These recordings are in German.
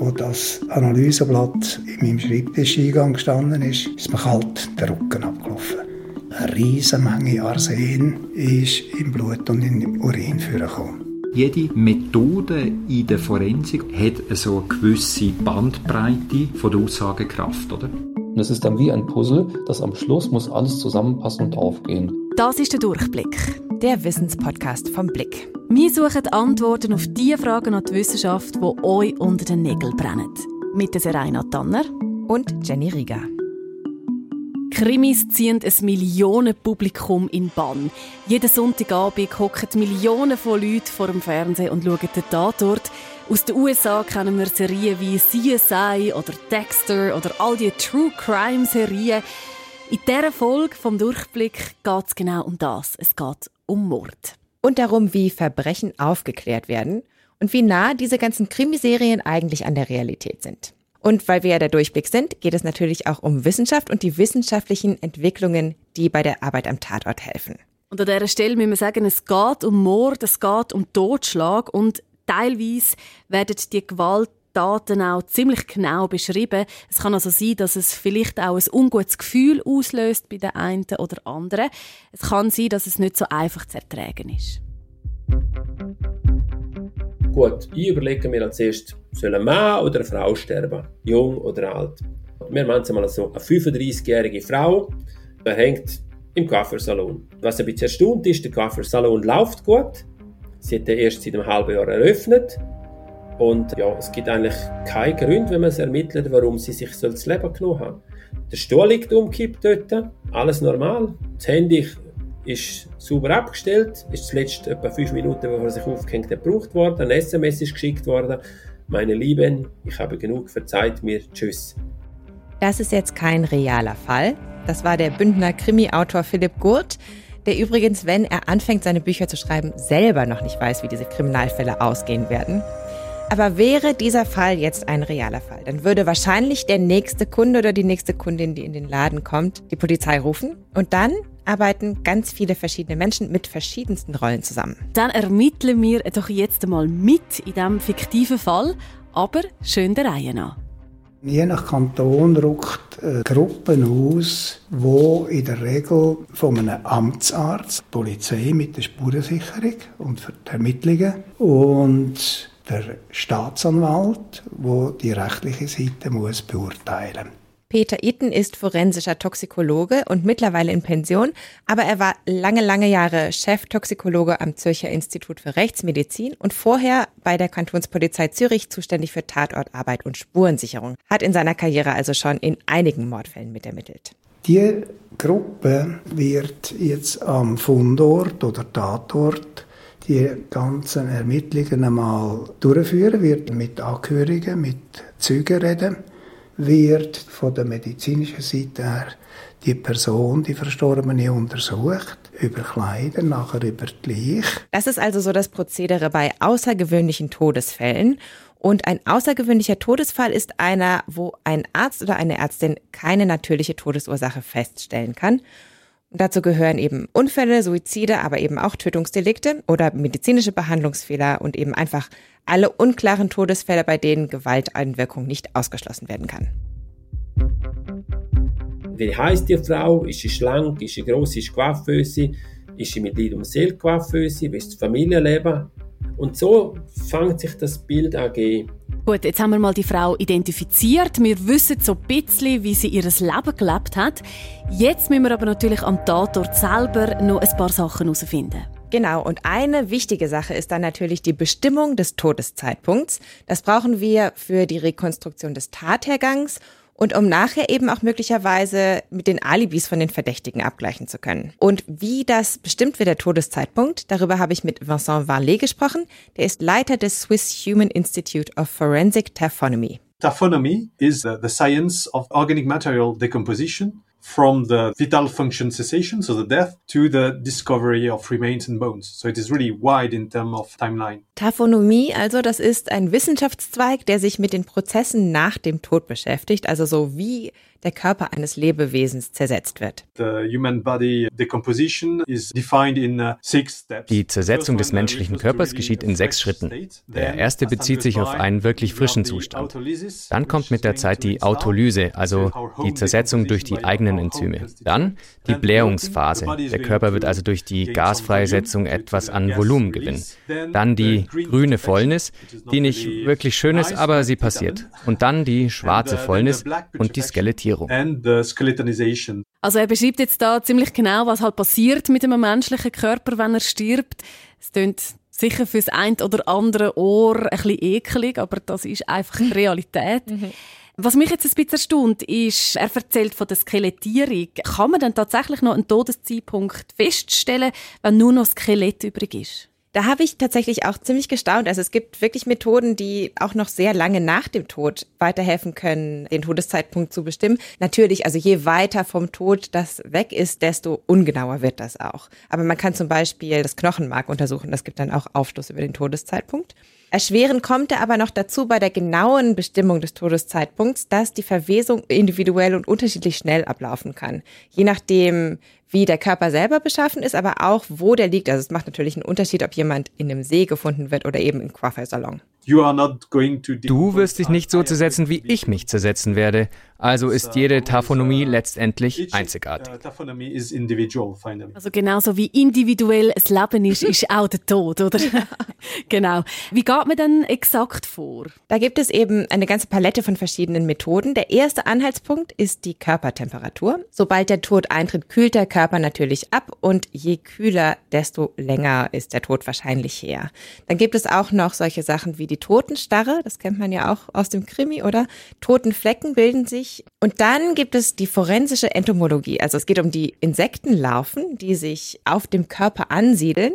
wo das Analyseblatt in meinem Schreibtischeingang gestanden ist, ist mir kalt der Rücken abgelaufen. Eine riesige Menge Arsen ist im Blut und im Urin vorgekommen. Jede Methode in der Forensik hat so eine gewisse Bandbreite von der Aussagekraft, oder? Und es ist dann wie ein Puzzle, das am Schluss muss alles zusammenpassen und aufgehen. Das ist der Durchblick, der Wissenspodcast vom Blick. Wir suchen Antworten auf die Fragen an die Wissenschaft, die euch unter den Nägeln brennen. Mit der Serena Tanner und Jenny Riga. Krimis ziehen ein Millionenpublikum in Bann. Jeden Sonntagabend hocken Millionen von Leuten vor dem Fernsehen und schauen den Tatort. Aus den USA kennen wir Serien wie CSI oder Dexter oder all die True Crime Serien. In dieser Folge vom Durchblick geht es genau um das. Es geht um Mord. Und darum, wie Verbrechen aufgeklärt werden und wie nah diese ganzen Krimiserien eigentlich an der Realität sind. Und weil wir ja der Durchblick sind, geht es natürlich auch um Wissenschaft und die wissenschaftlichen Entwicklungen, die bei der Arbeit am Tatort helfen. Und an dieser Stelle müssen wir sagen, es geht um Mord, es geht um Totschlag und teilweise werden die Gewalttaten auch ziemlich genau beschrieben. Es kann also sein, dass es vielleicht auch ein ungutes Gefühl auslöst bei den einen oder anderen. Es kann sein, dass es nicht so einfach zu ertragen ist. Gut, ich überlege mir als erstes, soll ein Mann oder eine Frau sterben? Jung oder alt? Wir machen es mal so, eine 35-jährige Frau, hängt im Coiffeursalon. Was ein bisschen erstaunt ist, der Coiffeursalon läuft gut. Sie hat erst seit einem halben Jahr eröffnet. Und ja, es gibt eigentlich keinen Grund, wenn man es ermittelt, warum sie sich so das Leben genommen haben. Der Stuhl liegt umgekippt dort, alles normal. Das Handy ist sauber abgestellt, ist zuletzt etwa fünf Minuten, bevor er sich aufgehängt hat, gebraucht worden. Ein SMS ist geschickt worden. Meine Lieben, ich habe genug, verzeiht mir, tschüss. Das ist jetzt kein realer Fall. Das war der Bündner Krimi-Autor Philipp Gurt, der übrigens, wenn er anfängt, seine Bücher zu schreiben, selber noch nicht weiß, wie diese Kriminalfälle ausgehen werden. Aber wäre dieser Fall jetzt ein realer Fall, dann würde wahrscheinlich der nächste Kunde oder die nächste Kundin, die in den Laden kommt, die Polizei rufen und dann arbeiten ganz viele verschiedene Menschen mit verschiedensten Rollen zusammen. Dann ermitteln wir doch jetzt einmal mit in diesem fiktiven Fall, aber schön der Reihe nach. Je nach Kanton rückt eine Gruppe aus, wo in der Regel von einem Amtsarzt, die Polizei mit der Spurensicherung und für die Ermittlungen und der Staatsanwalt, wo die rechtliche Seite muss beurteilen. Peter Itten ist forensischer Toxikologe und mittlerweile in Pension, aber er war lange, lange Jahre Cheftoxikologe am Zürcher Institut für Rechtsmedizin und vorher bei der Kantonspolizei Zürich zuständig für Tatortarbeit und Spurensicherung. Hat in seiner Karriere also schon in einigen Mordfällen mitermittelt. Die Gruppe wird jetzt am Fundort oder Tatort die ganzen Ermittlungen einmal durchführen, wird mit Angehörigen, mit Zeugen reden, wird von der medizinischen Seite her die Person, die Verstorbene, untersucht, über Kleider, nachher über die Leiche. Das ist also so das Prozedere bei außergewöhnlichen Todesfällen. Und ein außergewöhnlicher Todesfall ist einer, wo ein Arzt oder eine Ärztin keine natürliche Todesursache feststellen kann Dazu gehören eben Unfälle, Suizide, aber eben auch Tötungsdelikte oder medizinische Behandlungsfehler und eben einfach alle unklaren Todesfälle, bei denen Gewalteinwirkung nicht ausgeschlossen werden kann. Wie heißt die Frau? Ist sie schlank? Ist sie groß? Ist sie coiffös? Ist sie mit Leid und Seele coiffös? Wie ist das Familienleben? Und so fängt sich das Bild an gehen. Gut, jetzt haben wir mal die Frau identifiziert. Wir wissen so ein bisschen, wie sie ihr Leben gelebt hat. Jetzt müssen wir aber natürlich am Tatort selber noch ein paar Sachen herausfinden. Genau, und eine wichtige Sache ist dann natürlich die Bestimmung des Todeszeitpunkts. Das brauchen wir für die Rekonstruktion des Tathergangs und um nachher eben auch möglicherweise mit den Alibis von den Verdächtigen abgleichen zu können. Und wie das bestimmt wird, der Todeszeitpunkt, darüber habe ich mit Vincent Varlet gesprochen. Der ist Leiter des Swiss Human Institute of Forensic Taphonomy. Taphonomy is the science of organic material decomposition from the vital function cessation, so the death, to the discovery of remains and bones. So it is really wide in terms of timeline. Taphonomie, also das ist ein Wissenschaftszweig, der sich mit den Prozessen nach dem Tod beschäftigt, also so wie der Körper eines Lebewesens zersetzt wird. The human body decomposition is defined in uh, six steps. Die Zersetzung des menschlichen Körpers geschieht in sechs Schritten. Der erste bezieht sich auf einen wirklich frischen Zustand. Dann kommt mit der Zeit die Autolyse, also die Zersetzung durch die eigenen Enzyme. Dann die Blähungsphase. Der Körper wird also durch die Gasfreisetzung etwas an Volumen gewinnen. Dann die grüne Fäulnis, die nicht wirklich schön ist, aber sie passiert. Und dann die schwarze Fäulnis und die Skelettierung. Also er beschreibt jetzt da ziemlich genau, was halt passiert mit einem menschlichen Körper, wenn er stirbt. Es klingt sicher fürs ein oder andere Ohr ein bisschen eklig, aber das ist einfach die Realität. Mhm. Was mich jetzt ein bisschen erstaunt, ist, er erzählt von der Skelettierung. Kann man dann tatsächlich noch einen Todeszeitpunkt feststellen, wenn nur noch Skelett übrig ist? Da habe ich tatsächlich auch ziemlich gestaunt. Also es gibt wirklich Methoden, die auch noch sehr lange nach dem Tod weiterhelfen können, den Todeszeitpunkt zu bestimmen. Natürlich, also je weiter vom Tod das weg ist, desto ungenauer wird das auch. Aber man kann zum Beispiel das Knochenmark untersuchen. Das gibt dann auch Aufschluss über den Todeszeitpunkt. Erschwerend kommt er aber noch dazu bei der genauen Bestimmung des Todeszeitpunkts, dass die Verwesung individuell und unterschiedlich schnell ablaufen kann. Je nachdem, wie der Körper selber beschaffen ist, aber auch, wo der liegt. Also es macht natürlich einen Unterschied, ob jemand in einem See gefunden wird oder eben im Coiffeursalon. Du wirst dich nicht so zersetzen, wie ich mich zersetzen werde. Also ist jede Taphonomie letztendlich einzigartig. Uh, also genauso wie individuell das Leben ist, ist auch der Tod, oder? genau. Wie geht man denn exakt vor? Da gibt es eben eine ganze Palette von verschiedenen Methoden. Der erste Anhaltspunkt ist die Körpertemperatur. Sobald der Tod eintritt, kühlt der Körper natürlich ab und je kühler, desto länger ist der Tod wahrscheinlich her. Dann gibt es auch noch solche Sachen wie die Totenstarre, das kennt man ja auch aus dem Krimi, oder? Totenflecken bilden sich. Und dann gibt es die forensische Entomologie. Also es geht um die Insektenlarven, die sich auf dem Körper ansiedeln.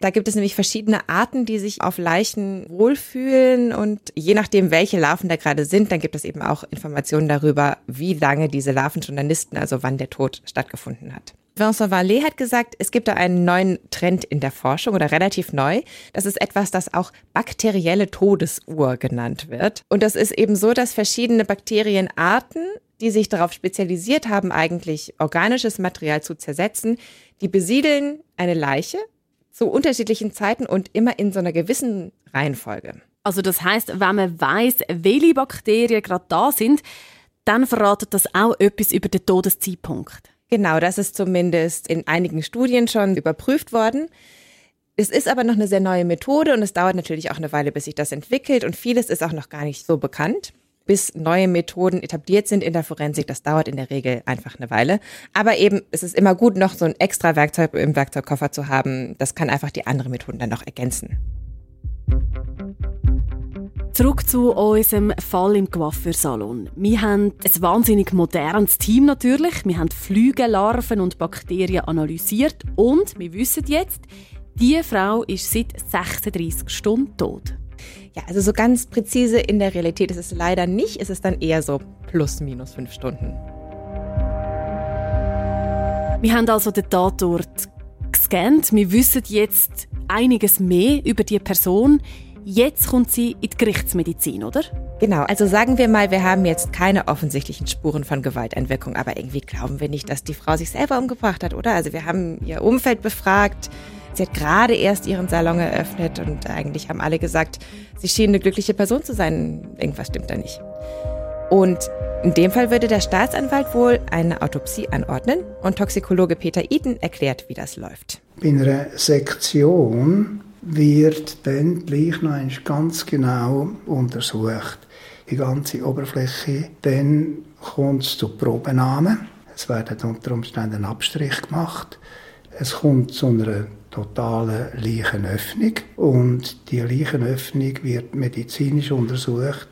Da gibt es nämlich verschiedene Arten, die sich auf Leichen wohlfühlen und je nachdem, welche Larven da gerade sind, dann gibt es eben auch Informationen darüber, wie lange diese Larven schon nisten, also wann der Tod stattgefunden hat. Vincent Vallée hat gesagt, es gibt da einen neuen Trend in der Forschung oder relativ neu. Das ist etwas, das auch bakterielle Todesuhr genannt wird. Und das ist eben so, dass verschiedene Bakterienarten, die sich darauf spezialisiert haben, eigentlich organisches Material zu zersetzen, die besiedeln eine Leiche zu unterschiedlichen Zeiten und immer in so einer gewissen Reihenfolge. Also das heißt, wenn man weiß, welche Bakterien gerade da sind, dann verratet das auch etwas über den Todeszeitpunkt. Genau, das ist zumindest in einigen Studien schon überprüft worden. Es ist aber noch eine sehr neue Methode und es dauert natürlich auch eine Weile, bis sich das entwickelt und vieles ist auch noch gar nicht so bekannt. Bis neue Methoden etabliert sind in der Forensik, das dauert in der Regel einfach eine Weile. Aber eben, es ist immer gut, noch so ein extra Werkzeug im Werkzeugkoffer zu haben. Das kann einfach die anderen Methoden dann noch ergänzen. Zurück zu unserem Fall im Coiffeursalon. Wir haben ein wahnsinnig modernes Team natürlich. Wir haben Flügellarven und Bakterien analysiert und wir wissen jetzt, die Frau ist seit 36 Stunden tot. Ja, also so ganz präzise in der Realität ist es leider nicht. Es ist dann eher so plus minus fünf Stunden. Wir haben also den Tatort gescannt. Wir wissen jetzt einiges mehr über die Person. Jetzt kommt sie in die Gerichtsmedizin, oder? Genau, also sagen wir mal, wir haben jetzt keine offensichtlichen Spuren von Gewalteinwirkung, aber irgendwie glauben wir nicht, dass die Frau sich selber umgebracht hat, oder? Also wir haben ihr Umfeld befragt. Sie hat gerade erst ihren Salon eröffnet und eigentlich haben alle gesagt, sie schien eine glückliche Person zu sein. Irgendwas stimmt da nicht. Und in dem Fall würde der Staatsanwalt wohl eine Autopsie anordnen und Toxikologe Peter Eden erklärt, wie das läuft. Bei einer Sektion wird dann gleich noch ganz genau untersucht, die ganze Oberfläche. Dann kommt es zu Probenahmen. Es werden unter Umständen Abstrich gemacht. Es kommt zu einer totalen Leichenöffnung und die Leichenöffnung wird medizinisch untersucht,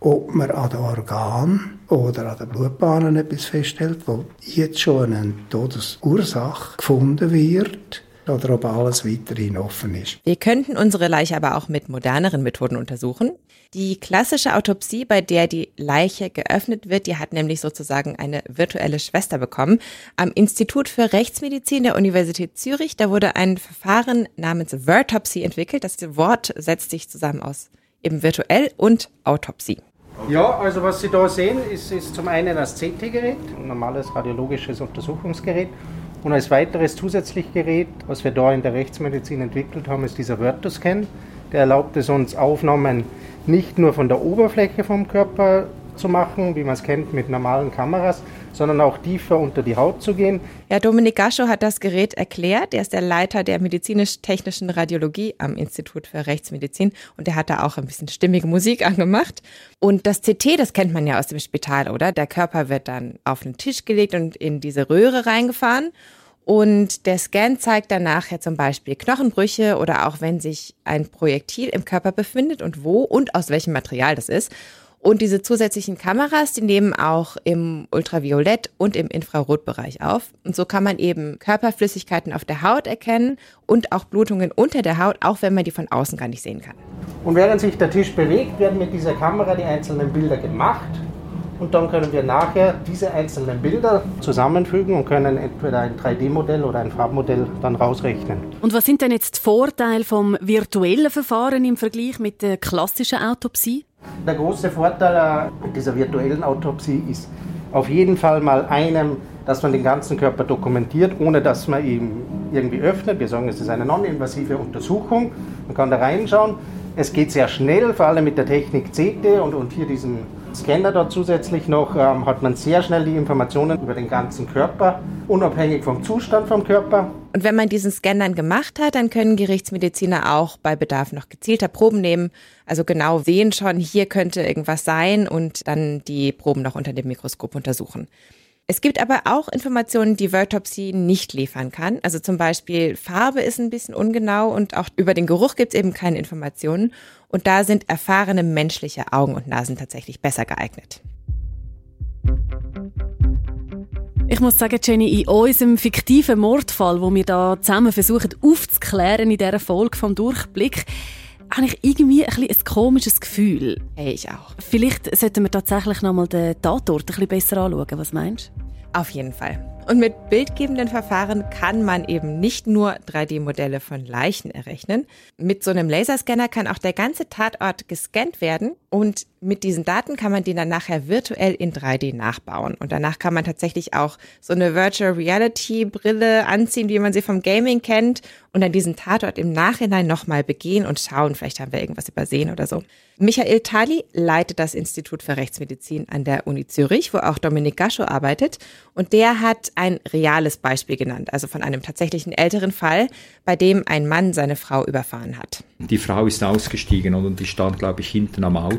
ob man an den Organen oder an den Blutbahnen etwas feststellt, wo jetzt schon eine Todesursache gefunden wird oder ob alles weiterhin offen ist. Wir könnten unsere Leiche aber auch mit moderneren Methoden untersuchen. Die klassische Autopsie, bei der die Leiche geöffnet wird, die hat nämlich sozusagen eine virtuelle Schwester bekommen. Am Institut für Rechtsmedizin der Universität Zürich, da wurde ein Verfahren namens Vertopsy entwickelt. Das Wort setzt sich zusammen aus eben virtuell und Autopsie. Ja, also was Sie da sehen, ist, ist zum einen das CT-Gerät, ein normales radiologisches Untersuchungsgerät. Und als weiteres zusätzliches Gerät, was wir da in der Rechtsmedizin entwickelt haben, ist dieser Vertuscan. Der erlaubt es uns, Aufnahmen nicht nur von der Oberfläche vom Körper zu machen, wie man es kennt mit normalen Kameras, sondern auch tiefer unter die Haut zu gehen. Ja, Dominik Gaschow hat das Gerät erklärt. Er ist der Leiter der medizinisch-technischen Radiologie am Institut für Rechtsmedizin und er hat da auch ein bisschen stimmige Musik angemacht. Und das CT, das kennt man ja aus dem Spital, oder? Der Körper wird dann auf den Tisch gelegt und in diese Röhre reingefahren. Und der Scan zeigt dann nachher zum Beispiel Knochenbrüche oder auch wenn sich ein Projektil im Körper befindet und wo und aus welchem Material das ist. Und diese zusätzlichen Kameras, die nehmen auch im Ultraviolett- und im Infrarotbereich auf. Und so kann man eben Körperflüssigkeiten auf der Haut erkennen und auch Blutungen unter der Haut, auch wenn man die von außen gar nicht sehen kann. Und während sich der Tisch bewegt, werden mit dieser Kamera die einzelnen Bilder gemacht. Und dann können wir nachher diese einzelnen Bilder zusammenfügen und können entweder ein 3D-Modell oder ein Farbmodell dann rausrechnen. Und was sind denn jetzt die Vorteile vom virtuellen Verfahren im Vergleich mit der klassischen Autopsie? Der große Vorteil äh, dieser virtuellen Autopsie ist auf jeden Fall mal einem, dass man den ganzen Körper dokumentiert, ohne dass man ihn irgendwie öffnet. Wir sagen, es ist eine non-invasive Untersuchung. Man kann da reinschauen. Es geht sehr schnell, vor allem mit der Technik CT und, und hier diesen Scanner dort zusätzlich noch, ähm, hat man sehr schnell die Informationen über den ganzen Körper, unabhängig vom Zustand vom Körper. Und wenn man diesen Scan dann gemacht hat, dann können Gerichtsmediziner auch bei Bedarf noch gezielter Proben nehmen. Also genau sehen schon, hier könnte irgendwas sein und dann die Proben noch unter dem Mikroskop untersuchen. Es gibt aber auch Informationen, die Vertopsy nicht liefern kann. Also zum Beispiel Farbe ist ein bisschen ungenau und auch über den Geruch gibt es eben keine Informationen. Und da sind erfahrene menschliche Augen und Nasen tatsächlich besser geeignet. Ich muss sagen, Jenny, in unserem fiktiven Mordfall, wo wir da zusammen versuchen aufzuklären in dieser Folge vom Durchblick, habe ich irgendwie ein, ein komisches Gefühl. Hey, ich auch. Vielleicht sollten wir tatsächlich nochmal den Tatort ein bisschen besser anschauen. Was meinst du? Auf jeden Fall. Und mit bildgebenden Verfahren kann man eben nicht nur 3D-Modelle von Leichen errechnen. Mit so einem Laserscanner kann auch der ganze Tatort gescannt werden und mit diesen Daten kann man den dann nachher virtuell in 3D nachbauen. Und danach kann man tatsächlich auch so eine Virtual Reality Brille anziehen, wie man sie vom Gaming kennt und dann diesen Tatort im Nachhinein nochmal begehen und schauen, vielleicht haben wir irgendwas übersehen oder so. Michael Tali leitet das Institut für Rechtsmedizin an der Uni Zürich, wo auch Dominik Gaschow arbeitet. Und der hat ein reales Beispiel genannt, also von einem tatsächlichen älteren Fall, bei dem ein Mann seine Frau überfahren hat. Die Frau ist ausgestiegen und die stand, glaube ich, hinten am Auto.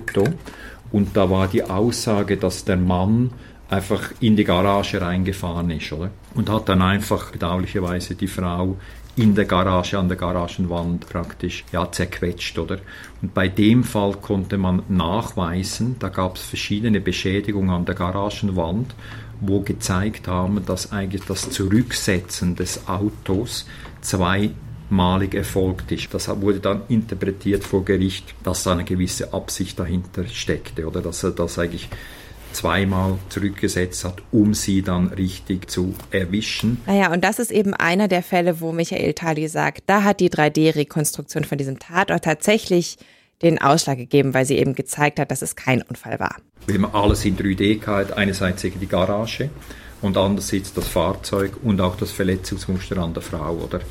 Und da war die Aussage, dass der Mann einfach in die Garage reingefahren ist, oder? Und hat dann einfach bedauerlicherweise die Frau in der Garage, an der Garagenwand praktisch ja, zerquetscht, oder? Und bei dem Fall konnte man nachweisen, da gab es verschiedene Beschädigungen an der Garagenwand, wo gezeigt haben, dass eigentlich das Zurücksetzen des Autos zweimalig erfolgt ist. Das wurde dann interpretiert vor Gericht, dass da eine gewisse Absicht dahinter steckte, oder dass er das eigentlich zweimal zurückgesetzt hat, um sie dann richtig zu erwischen. Naja, und das ist eben einer der Fälle, wo Michael Tali sagt, da hat die 3D-Rekonstruktion von diesem Tatort tatsächlich den Ausschlag gegeben, weil sie eben gezeigt hat, dass es kein Unfall war. Wenn man alles in 3D hat, einerseits die Garage und andererseits das Fahrzeug und auch das Verletzungsmuster an der Frau, oder?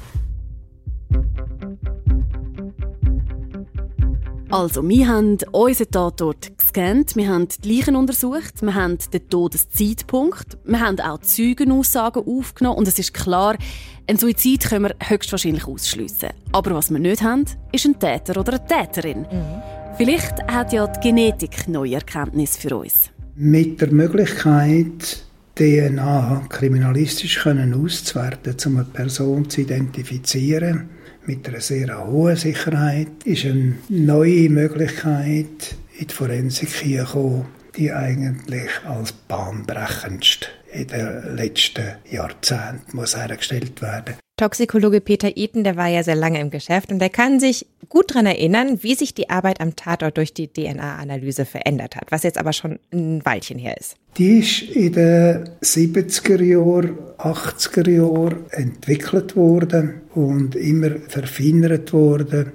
Also, wir haben unseren Tatort gescannt, wir haben die Leichen untersucht, wir haben den Todeszeitpunkt, wir haben auch Zeugenaussagen aufgenommen und es ist klar, ein Suizid können wir höchstwahrscheinlich ausschliessen. Aber was wir nicht haben, ist ein Täter oder eine Täterin. Mhm. Vielleicht hat ja die Genetik neue Erkenntnisse für uns. Mit der Möglichkeit, DNA kriminalistisch können auszuwerten, um eine Person zu identifizieren, mit einer sehr hohen Sicherheit, ist eine neue Möglichkeit in die Forensik gekommen, die eigentlich als bahnbrechendst in den letzten Jahrzehnten muss hergestellt werden. Toxikologe Peter Eaton, der war ja sehr lange im Geschäft und der kann sich gut daran erinnern, wie sich die Arbeit am Tatort durch die DNA-Analyse verändert hat, was jetzt aber schon ein Weilchen her ist. Die ist in den 70er Jahren, 80er Jahren entwickelt worden und immer verfeinert worden.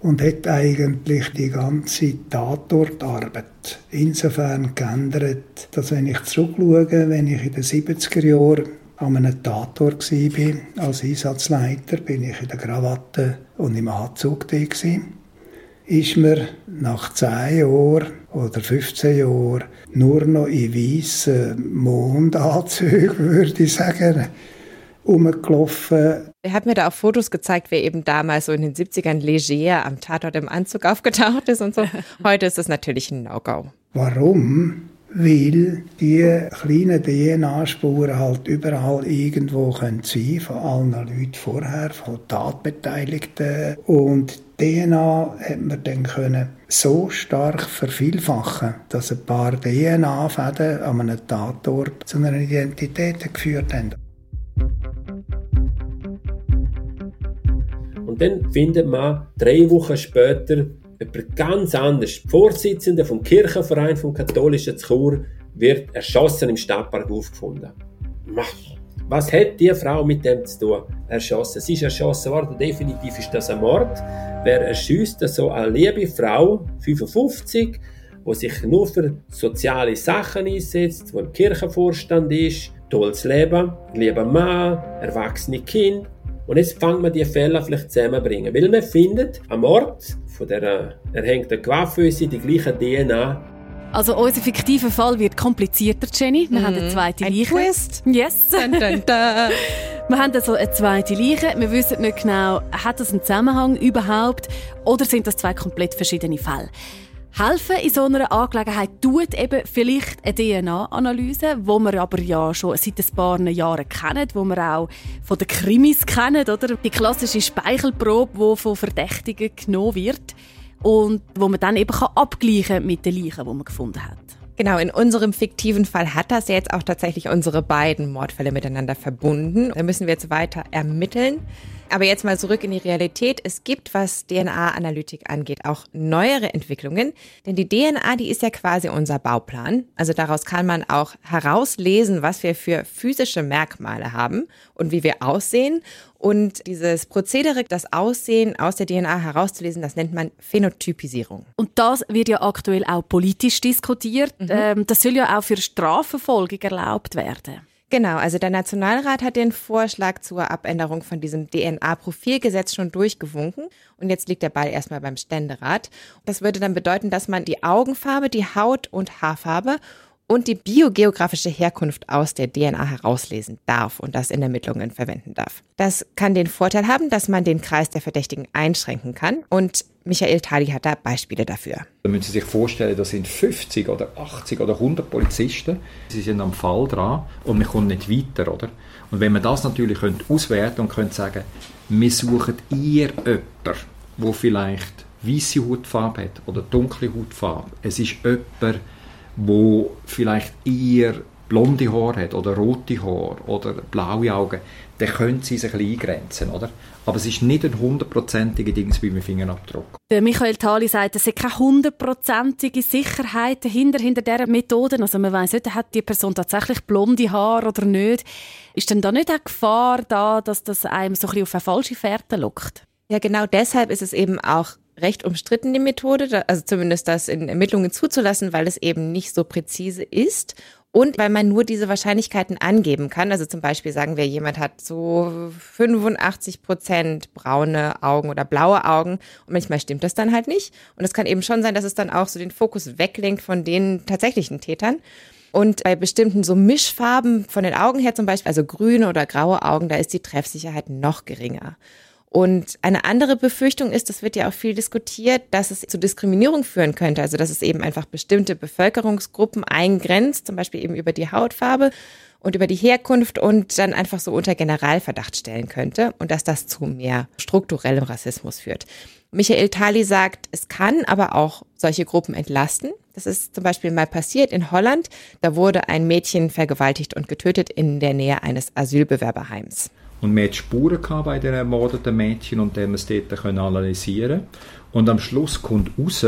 und hat eigentlich die ganze Tatortarbeit insofern geändert, dass wenn ich zurückschaue, wenn ich in den 70er Jahren an einem Tatort war, als Einsatzleiter, bin ich in der Krawatte und im Anzug da gewesen, ist mir nach 10 Jahren oder 15 Jahren nur noch in weißen Mondanzügen, würde ich sagen, rumgelaufen. Er hat mir da auch Fotos gezeigt, wer eben damals so in den 70ern leger am Tatort im Anzug aufgetaucht ist und so. Heute ist das natürlich ein No-Go. Warum? Weil die kleinen DNA-Spuren halt überall irgendwo sein können von allen Leuten vorher, von Tatbeteiligten. Und DNA hat man dann können so stark vervielfachen, dass ein paar DNA-Fäden an einem Tatort zu einer Identität geführt haben. Und dann findet man drei Wochen später jemand ganz anders. Die Vorsitzende vom Kirchenverein vom katholischen Chur wird erschossen im Stadtpark aufgefunden. Was hat die Frau mit dem zu tun? Erschossen. Sie ist erschossen worden. Definitiv ist das ein Mord. Wer erschießt so eine liebe Frau, 55, die sich nur für soziale Sachen einsetzt, die im Kirchenvorstand ist, tolles Leben, lieber Mann, erwachsene Kind, und jetzt fangen wir die Fälle vielleicht zusammenbringen. Weil man findet am Ort von der erhängten Coiffeuse die gleiche DNA. Also unser fiktiver Fall wird komplizierter, Jenny. Wir mm. haben eine zweite ein Leiche. Twist. Yes. Dun, dun, dun. wir haben also eine zweite Leiche. Wir wissen nicht genau, hat das einen Zusammenhang überhaupt oder sind das zwei komplett verschiedene Fälle? Helfen in so einer Angelegenheit tut eben vielleicht eine DNA-Analyse, wo wir aber ja schon seit ein paar Jahren kennen, wo wir auch von den Krimis kennen, oder? Die klassische Speichelprobe, die von Verdächtigen genommen wird und wo man dann eben abgleichen kann mit den Leichen, die man gefunden hat. Genau, in unserem fiktiven Fall hat das jetzt auch tatsächlich unsere beiden Mordfälle miteinander verbunden. Da müssen wir jetzt weiter ermitteln. Aber jetzt mal zurück in die Realität. Es gibt, was DNA-Analytik angeht, auch neuere Entwicklungen. Denn die DNA, die ist ja quasi unser Bauplan. Also daraus kann man auch herauslesen, was wir für physische Merkmale haben und wie wir aussehen. Und dieses Prozedere, das Aussehen aus der DNA herauszulesen, das nennt man Phänotypisierung. Und das wird ja aktuell auch politisch diskutiert. Mhm. Ähm, das soll ja auch für Strafverfolgung erlaubt werden. Genau, also der Nationalrat hat den Vorschlag zur Abänderung von diesem DNA-Profilgesetz schon durchgewunken und jetzt liegt der Ball erstmal beim Ständerat. Das würde dann bedeuten, dass man die Augenfarbe, die Haut- und Haarfarbe und die biogeografische Herkunft aus der DNA herauslesen darf und das in Ermittlungen verwenden darf. Das kann den Vorteil haben, dass man den Kreis der Verdächtigen einschränken kann und Michael Tali hat da Beispiele dafür. Da müssen Sie sich vorstellen, da sind 50 oder 80 oder 100 Polizisten, sie sind am Fall dran und man kommt nicht weiter, oder? Und wenn man das natürlich auswerten und könnte sagen, wir suchen ihr jemanden, der vielleicht weiße Hautfarbe hat oder dunkle Hautfarbe. Es ist jemand, wo vielleicht eher blonde Haare hat oder rote Haare oder blaue Augen, dann können sie sich ein bisschen eingrenzen, oder? Aber es ist nicht ein hundertprozentiger Dings wie mit Fingerabdruck. Der Michael Thali sagt, es ist keine hundertprozentige Sicherheit dahinter, hinter dieser Methode. Also man weiß nicht, hat die Person tatsächlich blonde Haare oder nicht. Ist denn da nicht eine Gefahr da, dass das einem so ein bisschen auf eine falsche Fährte lockt? Ja, genau deshalb ist es eben auch recht umstritten, die Methode, also zumindest das in Ermittlungen zuzulassen, weil es eben nicht so präzise ist und weil man nur diese Wahrscheinlichkeiten angeben kann. Also zum Beispiel sagen wir, jemand hat so 85 Prozent braune Augen oder blaue Augen und manchmal stimmt das dann halt nicht. Und es kann eben schon sein, dass es dann auch so den Fokus weglenkt von den tatsächlichen Tätern. Und bei bestimmten so Mischfarben von den Augen her zum Beispiel, also grüne oder graue Augen, da ist die Treffsicherheit noch geringer. Und eine andere Befürchtung ist, das wird ja auch viel diskutiert, dass es zu Diskriminierung führen könnte. Also dass es eben einfach bestimmte Bevölkerungsgruppen eingrenzt, zum Beispiel eben über die Hautfarbe und über die Herkunft und dann einfach so unter Generalverdacht stellen könnte und dass das zu mehr strukturellem Rassismus führt. Michael Tali sagt, es kann aber auch solche Gruppen entlasten. Das ist zum Beispiel mal passiert in Holland. Da wurde ein Mädchen vergewaltigt und getötet in der Nähe eines Asylbewerberheims. Und wir hatten Spuren bei den ermordeten Mädchen und dem es dort analysieren Und am Schluss kommt raus,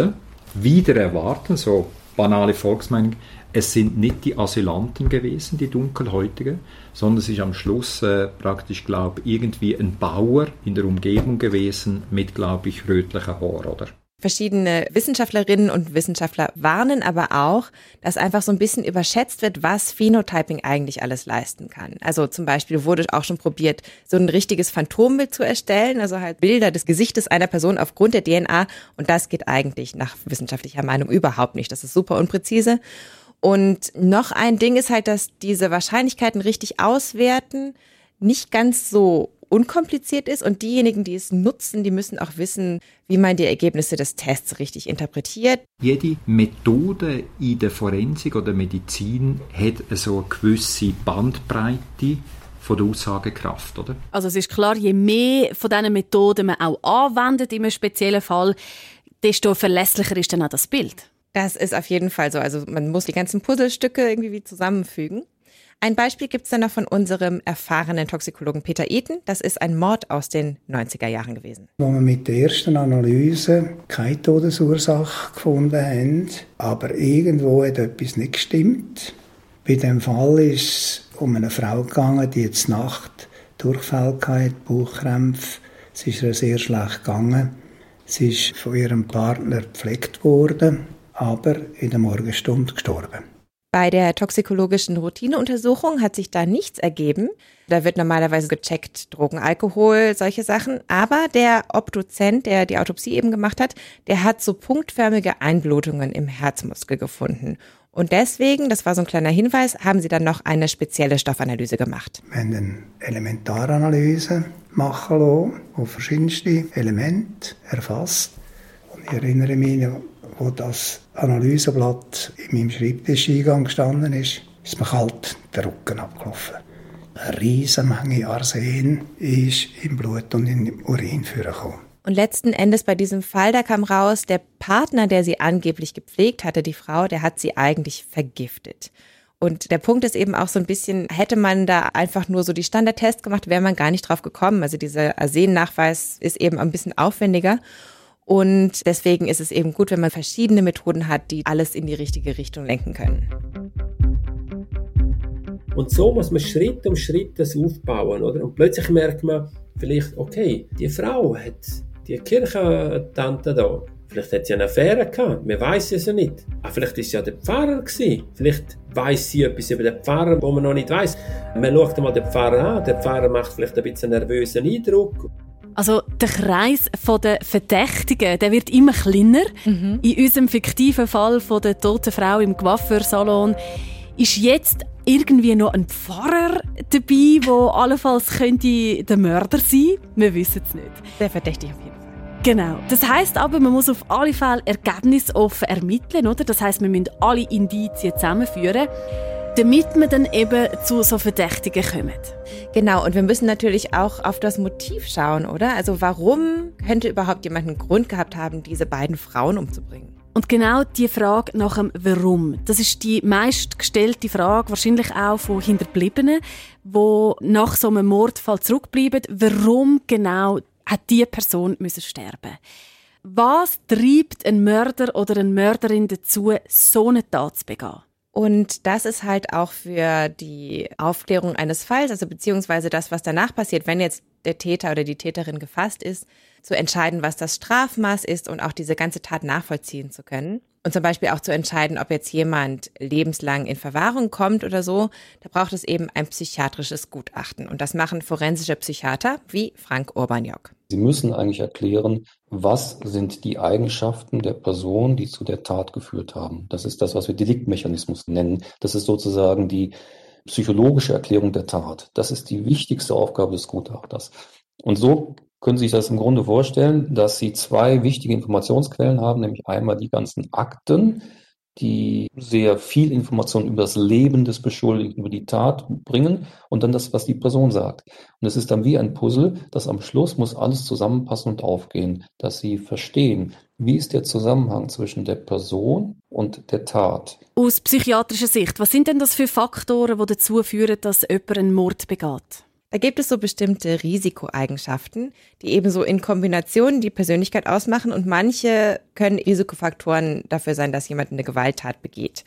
wieder erwarten, so banale Volksmeinung, es sind nicht die Asylanten gewesen, die Dunkelhäutigen, sondern es ist am Schluss äh, praktisch, glaube ich, irgendwie ein Bauer in der Umgebung gewesen mit, glaube ich, rötlichen Haar, oder? Verschiedene Wissenschaftlerinnen und Wissenschaftler warnen aber auch, dass einfach so ein bisschen überschätzt wird, was Phenotyping eigentlich alles leisten kann. Also zum Beispiel wurde auch schon probiert, so ein richtiges Phantombild zu erstellen, also halt Bilder des Gesichtes einer Person aufgrund der DNA. Und das geht eigentlich nach wissenschaftlicher Meinung überhaupt nicht. Das ist super unpräzise. Und noch ein Ding ist halt, dass diese Wahrscheinlichkeiten richtig auswerten nicht ganz so unkompliziert ist und diejenigen, die es nutzen, die müssen auch wissen, wie man die Ergebnisse des Tests richtig interpretiert. Jede Methode in der Forensik oder Medizin hat so eine gewisse Bandbreite von der Aussagekraft, oder? Also es ist klar, je mehr von diesen Methoden man auch anwendet in einem speziellen Fall, desto verlässlicher ist dann auch das Bild. Das ist auf jeden Fall so. Also man muss die ganzen Puzzlestücke irgendwie zusammenfügen. Ein Beispiel gibt es dann noch von unserem erfahrenen Toxikologen Peter Eten. Das ist ein Mord aus den 90er Jahren gewesen. Wo wir mit der ersten Analyse keine Todesursache gefunden haben, aber irgendwo hat etwas nicht gestimmt. Bei dem Fall ist es um eine Frau gegangen, die jetzt Nacht Durchfall hatte, Bauchkrämpfe. Es ist ihr sehr schlecht gegangen. Sie ist von ihrem Partner gepflegt worden, aber in der Morgenstunde gestorben. Bei der toxikologischen Routineuntersuchung hat sich da nichts ergeben. Da wird normalerweise gecheckt Drogen, Alkohol, solche Sachen. Aber der Obduzent, der die Autopsie eben gemacht hat, der hat so punktförmige Einblutungen im Herzmuskel gefunden. Und deswegen, das war so ein kleiner Hinweis, haben sie dann noch eine spezielle Stoffanalyse gemacht. Wir haben eine Elementaranalyse machen lassen, die verschiedenste Elemente erfasst. Und ich erinnere mich, wo das Analyseblatt in meinem Schreibtischeingang gestanden ist, ist mir kalt der Rücken abgelaufen. Eine riesige Menge Arsen ist im Blut und im Urin vorgekommen. Und letzten Endes bei diesem Fall, da kam raus, der Partner, der sie angeblich gepflegt hatte, die Frau, der hat sie eigentlich vergiftet. Und der Punkt ist eben auch so ein bisschen, hätte man da einfach nur so die Standardtests gemacht, wäre man gar nicht drauf gekommen. Also dieser Arsennachweis ist eben ein bisschen aufwendiger. Und deswegen ist es eben gut, wenn man verschiedene Methoden hat, die alles in die richtige Richtung lenken können. Und so muss man Schritt um Schritt das aufbauen, oder? Und plötzlich merkt man vielleicht, okay, die Frau hat die Kirchentante da. Vielleicht hat sie eine Affäre gehabt, man weiß es ja nicht. Ah, vielleicht ist sie ja der Pfarrer gewesen. Vielleicht weiß sie etwas über den Pfarrer, wo man noch nicht weiß. Man schaut mal den Pfarrer an. Der Pfarrer macht vielleicht ein bisschen einen nervösen Eindruck. Also der Kreis der Verdächtigen, der wird immer kleiner. Mhm. In unserem fiktiven Fall von der toten Frau im Coiffeursalon ist jetzt irgendwie noch ein Pfarrer dabei, wo allenfalls könnte der Mörder sein. Wir wissen es nicht. Der Verdächtige auf jeden Fall. Genau. Das heißt aber, man muss auf alle Fälle ergebnisoffen ermitteln, oder? Das heißt, wir müssen alle Indizien zusammenführen damit man dann eben zu so Verdächtigen kommt. Genau, und wir müssen natürlich auch auf das Motiv schauen, oder? Also warum könnte überhaupt jemand einen Grund gehabt haben, diese beiden Frauen umzubringen? Und genau die Frage nach dem Warum, das ist die meistgestellte Frage, wahrscheinlich auch von Hinterbliebenen, wo nach so einem Mordfall zurückbleiben. Warum genau hat diese Person müssen sterben? Was treibt ein Mörder oder eine Mörderin dazu, so eine Tat zu begehen? Und das ist halt auch für die Aufklärung eines Falls, also beziehungsweise das, was danach passiert, wenn jetzt der Täter oder die Täterin gefasst ist, zu entscheiden, was das Strafmaß ist und auch diese ganze Tat nachvollziehen zu können. Und zum Beispiel auch zu entscheiden, ob jetzt jemand lebenslang in Verwahrung kommt oder so, da braucht es eben ein psychiatrisches Gutachten. Und das machen forensische Psychiater wie Frank Urbaniok. Sie müssen eigentlich erklären, was sind die Eigenschaften der Person, die zu der Tat geführt haben. Das ist das, was wir Deliktmechanismus nennen. Das ist sozusagen die psychologische Erklärung der Tat. Das ist die wichtigste Aufgabe des Gutachters. Und so können Sie sich das im Grunde vorstellen, dass Sie zwei wichtige Informationsquellen haben, nämlich einmal die ganzen Akten, die sehr viel Information über das Leben des Beschuldigten, über die Tat bringen und dann das, was die Person sagt. Und es ist dann wie ein Puzzle, dass am Schluss muss alles zusammenpassen und aufgehen, dass Sie verstehen, wie ist der Zusammenhang zwischen der Person und der Tat. Aus psychiatrischer Sicht, was sind denn das für Faktoren, die dazu führen, dass jemand einen Mord begeht? Da gibt es so bestimmte Risikoeigenschaften, die ebenso in Kombination die Persönlichkeit ausmachen und manche können Risikofaktoren dafür sein, dass jemand eine Gewalttat begeht.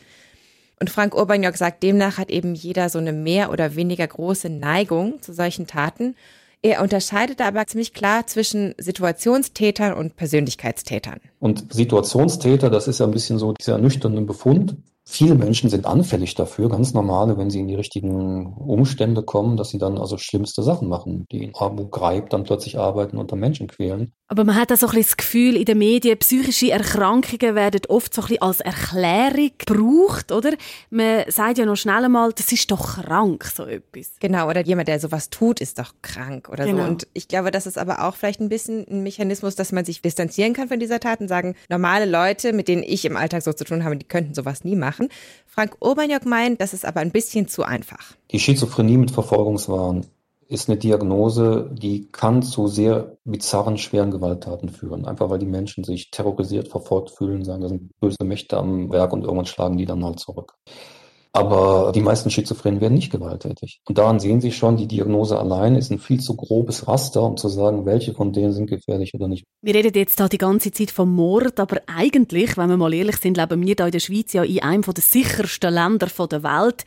Und Frank Urbaniok sagt, demnach hat eben jeder so eine mehr oder weniger große Neigung zu solchen Taten. Er unterscheidet aber ziemlich klar zwischen Situationstätern und Persönlichkeitstätern. Und Situationstäter, das ist ja ein bisschen so dieser nüchterne Befund. Viele Menschen sind anfällig dafür, ganz normale, wenn sie in die richtigen Umstände kommen, dass sie dann also schlimmste Sachen machen, die in Abu Ghraib dann plötzlich arbeiten und dann Menschen quälen. Aber man hat auch so ein bisschen das Gefühl, in den Medien, psychische Erkrankungen werden oft so ein bisschen als Erklärung gebraucht, oder? Man sagt ja noch schnell einmal, das ist doch krank, so etwas. Genau, oder jemand, der sowas tut, ist doch krank oder Genau. so. Und ich glaube, das ist aber auch vielleicht ein bisschen ein Mechanismus, dass man sich distanzieren kann von dieser Tat und sagen, normale Leute, mit denen ich im Alltag so zu tun habe, die könnten sowas nie machen. Frank Urbaniok meint, das ist aber ein bisschen zu einfach. Die Schizophrenie mit Verfolgungswahn ist eine Diagnose, die kann zu sehr bizarren, schweren Gewalttaten führen. Einfach weil die Menschen sich terrorisiert, verfolgt fühlen, sagen, da sind böse Mächte am Werk und irgendwann schlagen die dann halt zurück. Aber die meisten Schizophrenen werden nicht gewalttätig. Und daran sehen Sie schon, die Diagnose allein ist ein viel zu grobes Raster, um zu sagen, welche von denen sind gefährlich oder nicht. Wir reden jetzt da die ganze Zeit vom Mord, aber eigentlich, wenn wir mal ehrlich sind, leben wir da in der Schweiz ja in einem der sichersten Länder der Welt.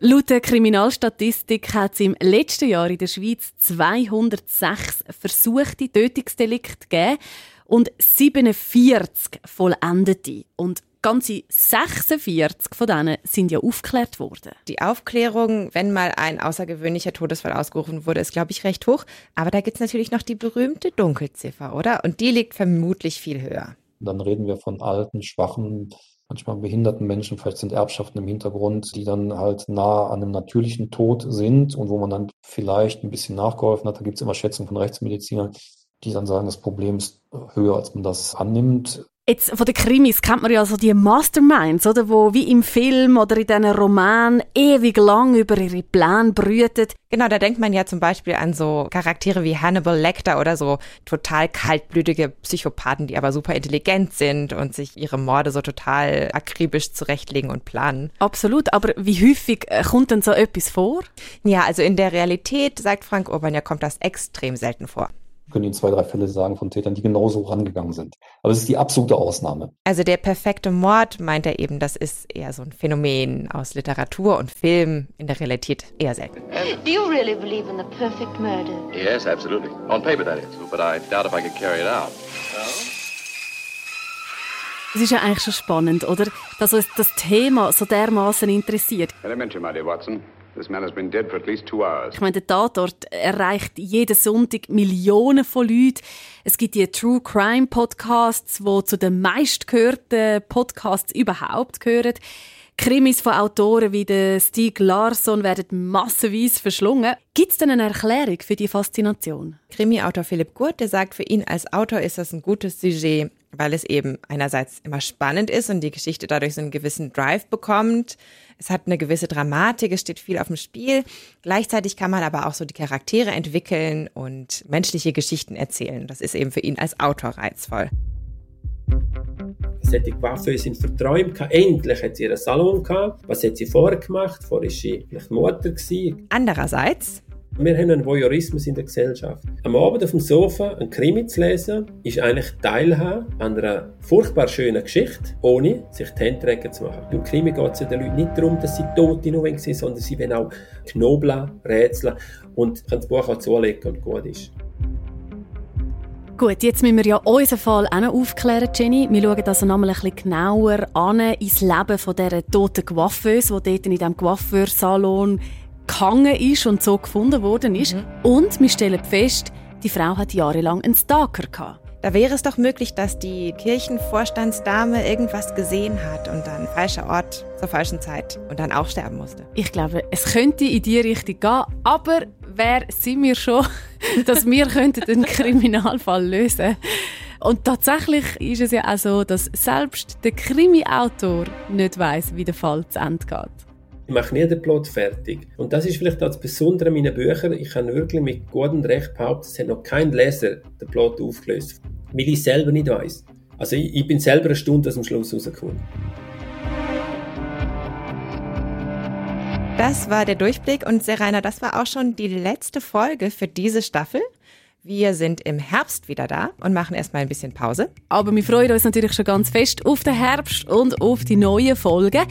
Laut der Kriminalstatistik hat es im letzten Jahr in der Schweiz 206 versuchte Tötungsdelikte gegeben und 47 vollendete. Und ganze 46 von denen sind ja aufgeklärt worden. Die Aufklärung, wenn mal ein außergewöhnlicher Todesfall ausgerufen wurde, ist, glaube ich, recht hoch. Aber da gibt es natürlich noch die berühmte Dunkelziffer, oder? Und die liegt vermutlich viel höher. Dann reden wir von alten, schwachen, manchmal behinderten Menschen, vielleicht sind Erbschaften im Hintergrund, die dann halt nah an einem natürlichen Tod sind und wo man dann vielleicht ein bisschen nachgeholfen hat. Da gibt es immer Schätzungen von Rechtsmedizinern, die dann sagen, das Problem ist höher, als man das annimmt. Jetzt von den Krimis kennt man ja so die Masterminds, oder, wo wie im Film oder in diesen Roman ewig lang über ihre Pläne brüten. Genau, da denkt man ja zum Beispiel an so Charaktere wie Hannibal Lecter oder so total kaltblütige Psychopathen, die aber super intelligent sind und sich ihre Morde so total akribisch zurechtlegen und planen. Absolut, aber wie häufig äh, kommt denn so etwas vor? Ja, also in der Realität, sagt Frank Urban, ja, kommt das extrem selten vor. Können Ihnen zwei, drei Fälle sagen von Tätern, die genauso rangegangen sind. Aber es ist die absolute Ausnahme. Also der perfekte Mord, meint er eben, das ist eher so ein Phänomen aus Literatur und Film, in der Realität eher selten. Do you really believe in the perfect murder? Yes, absolutely. On paper, that is. But I doubt if I could carry it out. Es ist ja eigentlich schon spannend, oder? Dass uns das Thema so dermaßen interessiert. Elementary, my dear Watson. This man has been dead for at least two hours. Ich meine, der Tatort erreicht jeden Sonntag Millionen von Leuten. Es gibt die True Crime Podcasts, die zu den meistgehörten Podcasts überhaupt gehören. Krimis von Autoren wie der Stieg Larsson werden massenweise verschlungen. Gibt es denn eine Erklärung für die Faszination? Krimi-Autor Philipp Gurt, der sagt, für ihn als Autor ist das ein gutes Sujet, weil es eben einerseits immer spannend ist und die Geschichte dadurch so einen gewissen Drive bekommt. Es hat eine gewisse Dramatik, es steht viel auf dem Spiel. Gleichzeitig kann man aber auch so die Charaktere entwickeln und menschliche Geschichten erzählen. Das ist eben für ihn als Autor reizvoll. Solche Coiffeuse sind verträumt. Endlich hat sie ihren Salon gehabt. Was hat sie vorher gemacht? Vorher war sie vielleicht Mutter. Gewesen. Andererseits, Wir haben einen Voyeurismus in der Gesellschaft. Am Abend auf dem Sofa ein Krimi zu lesen, ist eigentlich teilhaben an einer furchtbar schönen Geschichte, ohne sich die Hände dreckig zu machen. Beim Krimi geht es ja den Leuten nicht darum, dass sie Tote nur sind, sondern sie wollen auch knobeln, rätseln und können das Buch auch zulegen und gut ist. Gut, jetzt müssen wir ja unseren Fall auch noch aufklären, Jenny. Wir schauen also nochmal ein bisschen genauer an ins Leben von dieser toten Coiffeuse, die dort in diesem Coiffeursalon gehangen ist und so gefunden worden ist. Und wir stellen fest, die Frau hat jahrelang einen Stalker gehabt. da wäre es doch möglich, dass die Kirchenvorstandsdame irgendwas gesehen hat und dann falscher Ort zur falschen Zeit und dann auch sterben musste. Ich glaube, es könnte in die Richtung gehen, aber wer sind wir schon, dass wir könnten einen Kriminalfall lösen Und tatsächlich ist es ja auch so, dass selbst der Krimi-Autor nicht weiß, wie der Fall zu Ende geht. Ich mache nie den Plot fertig. Und das ist vielleicht auch das Besondere meiner Bücher. Ich kann wirklich mit gutem Recht behaupten, es hat noch kein Leser den Plot aufgelöst. Weil ich selber nicht weiß. Also ich, ich bin selber eine Stunde aus dem Schluss rausgekommen. Das war der Durchblick und Serena, das war auch schon die letzte Folge für diese Staffel. Wir sind im Herbst wieder da und machen erstmal ein bisschen Pause. Aber wir freuen uns natürlich schon ganz fest auf den Herbst und auf die neuen Folgen.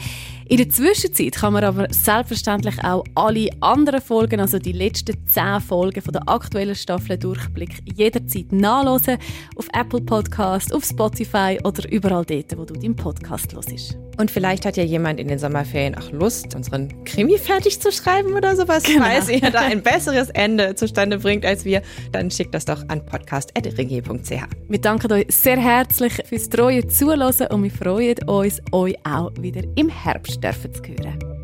In der Zwischenzeit kann man aber selbstverständlich auch alle anderen Folgen, also die letzten zehn Folgen von der aktuellen Staffel Durchblick, jederzeit nachlesen auf Apple Podcast, auf Spotify oder überall dort, wo du deinen Podcast hörst. Und vielleicht hat ja jemand in den Sommerferien auch Lust, unseren Krimi fertig zu schreiben oder sowas. Genau. Falls ihr da ein besseres Ende zustande bringt als wir, dann schickt das doch an podcast.ringe.ch. Wir danken euch sehr herzlich fürs treue Zuhören und wir freuen uns, euch auch wieder im Herbst dürfen zu hören.